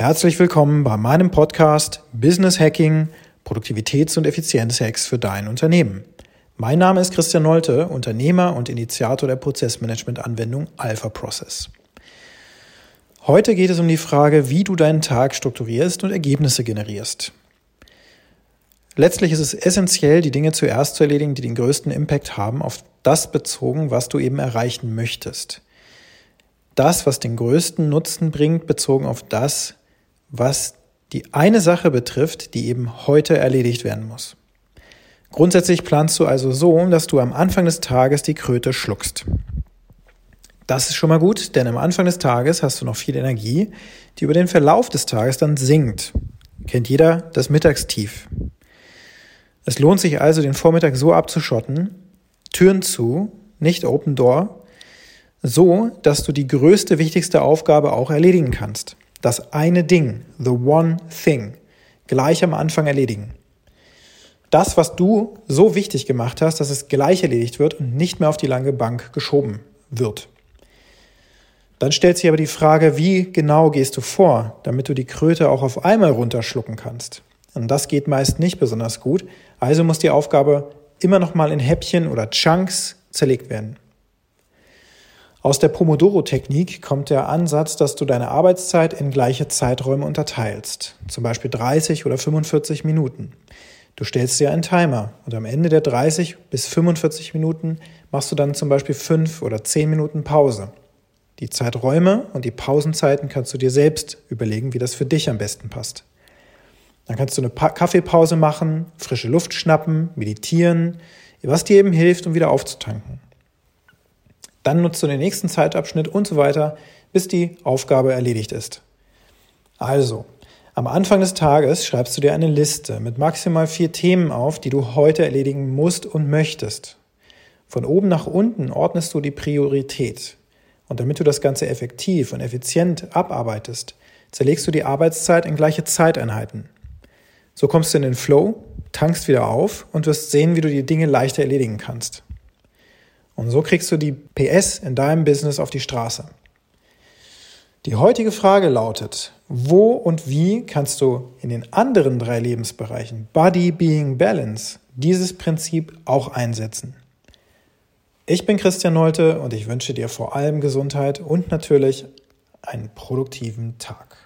Herzlich willkommen bei meinem Podcast Business Hacking, Produktivitäts- und Effizienzhacks für dein Unternehmen. Mein Name ist Christian Nolte, Unternehmer und Initiator der Prozessmanagement-Anwendung Alpha Process. Heute geht es um die Frage, wie du deinen Tag strukturierst und Ergebnisse generierst. Letztlich ist es essentiell, die Dinge zuerst zu erledigen, die den größten Impact haben, auf das bezogen, was du eben erreichen möchtest. Das, was den größten Nutzen bringt, bezogen auf das, was die eine Sache betrifft, die eben heute erledigt werden muss. Grundsätzlich planst du also so, dass du am Anfang des Tages die Kröte schluckst. Das ist schon mal gut, denn am Anfang des Tages hast du noch viel Energie, die über den Verlauf des Tages dann sinkt. Kennt jeder das Mittagstief. Es lohnt sich also, den Vormittag so abzuschotten, Türen zu, nicht Open Door, so, dass du die größte, wichtigste Aufgabe auch erledigen kannst das eine Ding, the one thing, gleich am Anfang erledigen. Das, was du so wichtig gemacht hast, dass es gleich erledigt wird und nicht mehr auf die lange Bank geschoben wird. Dann stellt sich aber die Frage, wie genau gehst du vor, damit du die Kröte auch auf einmal runterschlucken kannst. Und das geht meist nicht besonders gut, also muss die Aufgabe immer noch mal in Häppchen oder Chunks zerlegt werden. Aus der Pomodoro-Technik kommt der Ansatz, dass du deine Arbeitszeit in gleiche Zeiträume unterteilst, zum Beispiel 30 oder 45 Minuten. Du stellst dir einen Timer und am Ende der 30 bis 45 Minuten machst du dann zum Beispiel 5 oder 10 Minuten Pause. Die Zeiträume und die Pausenzeiten kannst du dir selbst überlegen, wie das für dich am besten passt. Dann kannst du eine Kaffeepause machen, frische Luft schnappen, meditieren, was dir eben hilft, um wieder aufzutanken. Dann nutzt du den nächsten Zeitabschnitt und so weiter, bis die Aufgabe erledigt ist. Also, am Anfang des Tages schreibst du dir eine Liste mit maximal vier Themen auf, die du heute erledigen musst und möchtest. Von oben nach unten ordnest du die Priorität. Und damit du das Ganze effektiv und effizient abarbeitest, zerlegst du die Arbeitszeit in gleiche Zeiteinheiten. So kommst du in den Flow, tankst wieder auf und wirst sehen, wie du die Dinge leichter erledigen kannst. Und so kriegst du die PS in deinem Business auf die Straße. Die heutige Frage lautet, wo und wie kannst du in den anderen drei Lebensbereichen Body, Being, Balance dieses Prinzip auch einsetzen? Ich bin Christian Nolte und ich wünsche dir vor allem Gesundheit und natürlich einen produktiven Tag.